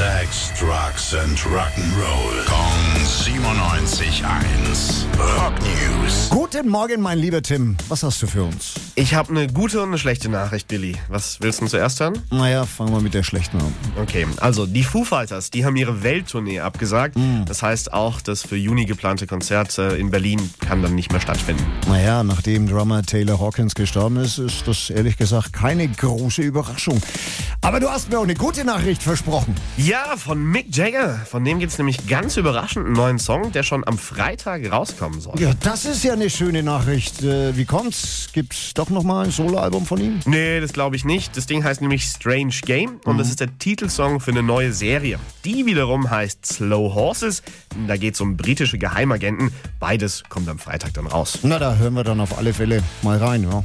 Sex, Drugs and Rock'n'Roll. Kong 97.1. Rock News. Guten Morgen, mein lieber Tim. Was hast du für uns? Ich habe eine gute und eine schlechte Nachricht, Billy. Was willst du zuerst hören? Naja, fangen wir mit der schlechten an. Okay, also die Foo Fighters, die haben ihre Welttournee abgesagt. Das heißt auch, das für Juni geplante Konzert in Berlin kann dann nicht mehr stattfinden. Naja, nachdem Drummer Taylor Hawkins gestorben ist, ist das ehrlich gesagt keine große Überraschung. Aber du hast mir auch eine gute Nachricht versprochen. Ja, von Mick Jagger. Von dem gibt's nämlich ganz überraschend einen neuen Song, der schon am Freitag rauskommen soll. Ja, das ist ja eine schöne Nachricht. Äh, wie kommt's? Gibt's doch noch mal ein Soloalbum von ihm? Nee, das glaube ich nicht. Das Ding heißt nämlich Strange Game und das ist der Titelsong für eine neue Serie. Die wiederum heißt Slow Horses. Da geht's um britische Geheimagenten. Beides kommt am Freitag dann raus. Na, da hören wir dann auf alle Fälle mal rein. Ja.